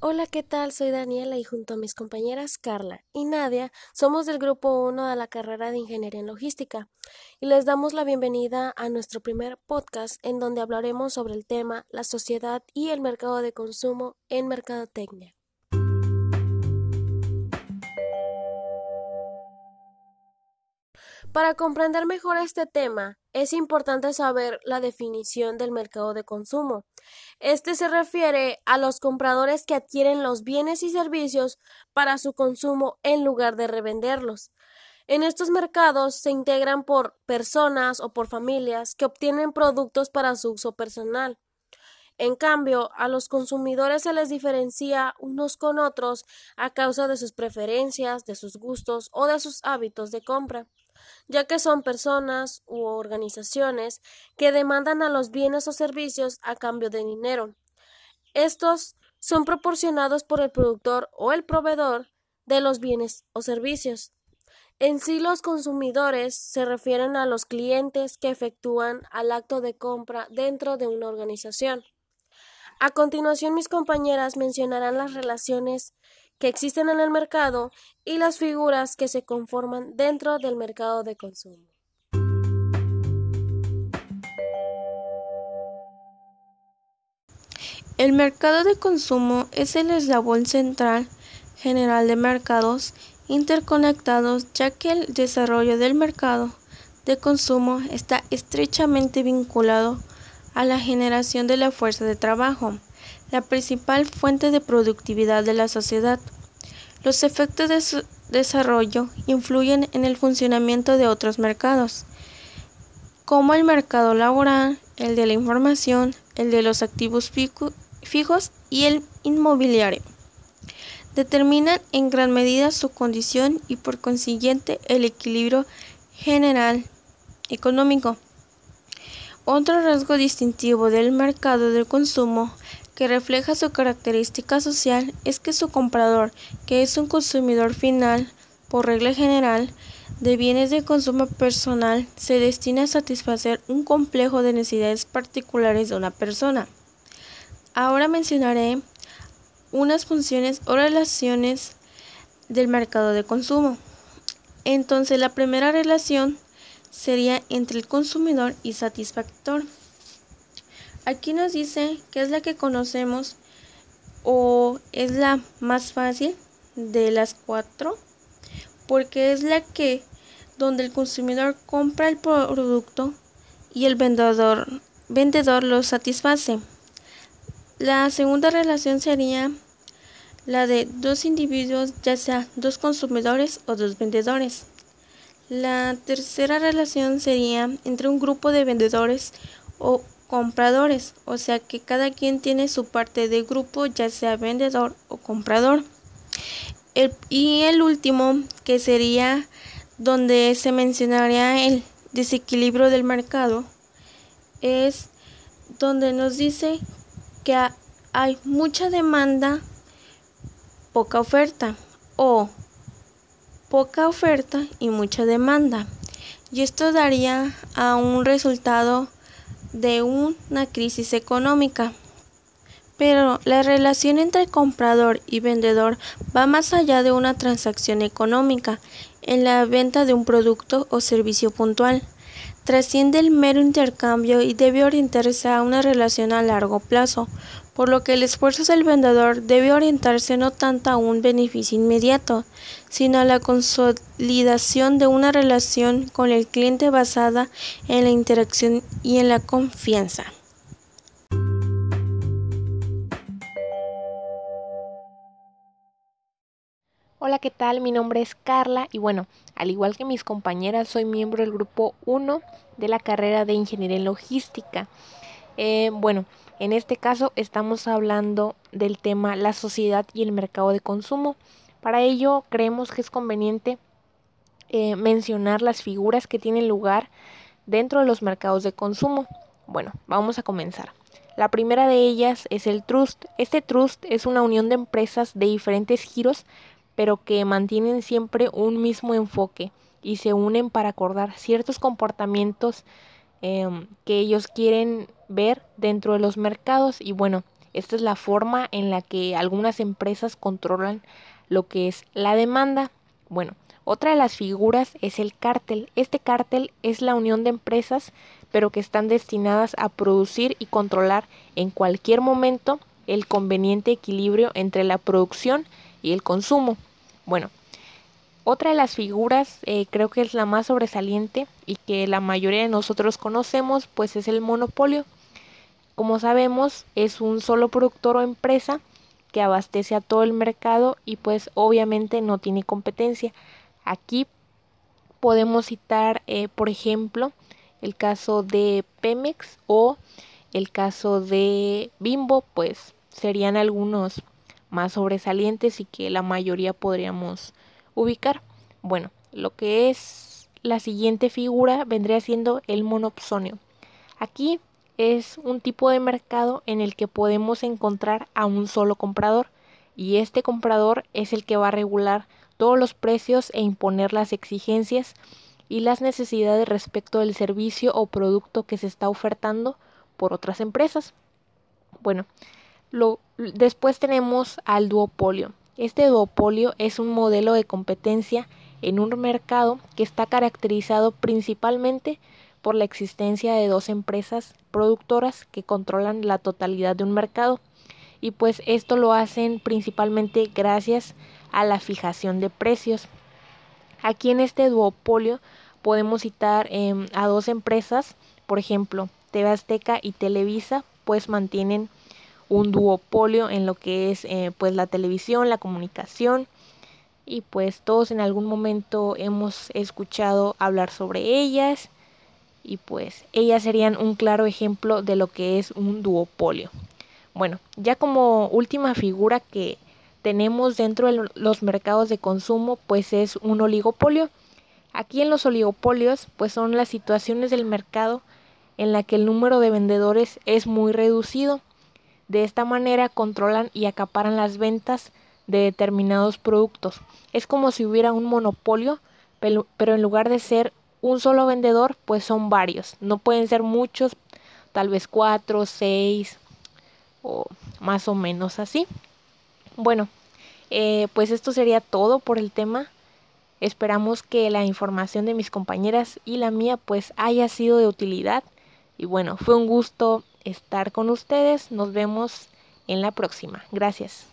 Hola, ¿qué tal? Soy Daniela y junto a mis compañeras Carla y Nadia somos del grupo 1 de la carrera de Ingeniería en Logística y les damos la bienvenida a nuestro primer podcast en donde hablaremos sobre el tema la sociedad y el mercado de consumo en mercadotecnia. Para comprender mejor este tema, es importante saber la definición del mercado de consumo. Este se refiere a los compradores que adquieren los bienes y servicios para su consumo en lugar de revenderlos. En estos mercados se integran por personas o por familias que obtienen productos para su uso personal. En cambio, a los consumidores se les diferencia unos con otros a causa de sus preferencias, de sus gustos o de sus hábitos de compra ya que son personas u organizaciones que demandan a los bienes o servicios a cambio de dinero. Estos son proporcionados por el productor o el proveedor de los bienes o servicios. En sí los consumidores se refieren a los clientes que efectúan al acto de compra dentro de una organización. A continuación mis compañeras mencionarán las relaciones que existen en el mercado y las figuras que se conforman dentro del mercado de consumo. El mercado de consumo es el eslabón central general de mercados interconectados ya que el desarrollo del mercado de consumo está estrechamente vinculado a la generación de la fuerza de trabajo la principal fuente de productividad de la sociedad. Los efectos de su desarrollo influyen en el funcionamiento de otros mercados, como el mercado laboral, el de la información, el de los activos fijos y el inmobiliario. Determinan en gran medida su condición y por consiguiente el equilibrio general económico. Otro rasgo distintivo del mercado del consumo que refleja su característica social es que su comprador, que es un consumidor final, por regla general, de bienes de consumo personal, se destina a satisfacer un complejo de necesidades particulares de una persona. Ahora mencionaré unas funciones o relaciones del mercado de consumo. Entonces la primera relación sería entre el consumidor y satisfactor. Aquí nos dice que es la que conocemos o es la más fácil de las cuatro porque es la que donde el consumidor compra el producto y el vendedor, vendedor lo satisface. La segunda relación sería la de dos individuos, ya sea dos consumidores o dos vendedores. La tercera relación sería entre un grupo de vendedores o compradores, o sea que cada quien tiene su parte de grupo, ya sea vendedor o comprador. y el último, que sería donde se mencionaría el desequilibrio del mercado, es donde nos dice que hay mucha demanda, poca oferta, o poca oferta y mucha demanda. Y esto daría a un resultado de una crisis económica. Pero la relación entre comprador y vendedor va más allá de una transacción económica en la venta de un producto o servicio puntual. Trasciende el mero intercambio y debe orientarse a una relación a largo plazo, por lo que el esfuerzo del vendedor debe orientarse no tanto a un beneficio inmediato, sino a la consolidación de una relación con el cliente basada en la interacción y en la confianza. Hola, ¿qué tal? Mi nombre es Carla y bueno, al igual que mis compañeras, soy miembro del grupo 1 de la carrera de Ingeniería en Logística. Eh, bueno, en este caso estamos hablando del tema la sociedad y el mercado de consumo. Para ello creemos que es conveniente eh, mencionar las figuras que tienen lugar dentro de los mercados de consumo. Bueno, vamos a comenzar. La primera de ellas es el trust. Este trust es una unión de empresas de diferentes giros, pero que mantienen siempre un mismo enfoque y se unen para acordar ciertos comportamientos Em, que ellos quieren ver dentro de los mercados y bueno, esta es la forma en la que algunas empresas controlan lo que es la demanda. Bueno, otra de las figuras es el cártel. Este cártel es la unión de empresas, pero que están destinadas a producir y controlar en cualquier momento el conveniente equilibrio entre la producción y el consumo. Bueno, otra de las figuras eh, creo que es la más sobresaliente y que la mayoría de nosotros conocemos, pues es el monopolio. Como sabemos, es un solo productor o empresa que abastece a todo el mercado y pues obviamente no tiene competencia. Aquí podemos citar, eh, por ejemplo, el caso de Pemex o el caso de Bimbo, pues serían algunos más sobresalientes y que la mayoría podríamos ubicar. Bueno, lo que es la siguiente figura vendría siendo el monopsonio. Aquí es un tipo de mercado en el que podemos encontrar a un solo comprador y este comprador es el que va a regular todos los precios e imponer las exigencias y las necesidades respecto del servicio o producto que se está ofertando por otras empresas. Bueno, lo, después tenemos al duopolio. Este duopolio es un modelo de competencia en un mercado que está caracterizado principalmente por la existencia de dos empresas productoras que controlan la totalidad de un mercado. Y pues esto lo hacen principalmente gracias a la fijación de precios. Aquí en este duopolio podemos citar em, a dos empresas, por ejemplo, TV Azteca y Televisa, pues mantienen un duopolio en lo que es eh, pues la televisión, la comunicación. Y pues todos en algún momento hemos escuchado hablar sobre ellas y pues ellas serían un claro ejemplo de lo que es un duopolio. Bueno, ya como última figura que tenemos dentro de los mercados de consumo pues es un oligopolio. Aquí en los oligopolios pues son las situaciones del mercado en la que el número de vendedores es muy reducido de esta manera controlan y acaparan las ventas de determinados productos. Es como si hubiera un monopolio, pero en lugar de ser un solo vendedor, pues son varios. No pueden ser muchos, tal vez cuatro, seis o más o menos así. Bueno, eh, pues esto sería todo por el tema. Esperamos que la información de mis compañeras y la mía pues haya sido de utilidad. Y bueno, fue un gusto estar con ustedes. Nos vemos en la próxima. Gracias.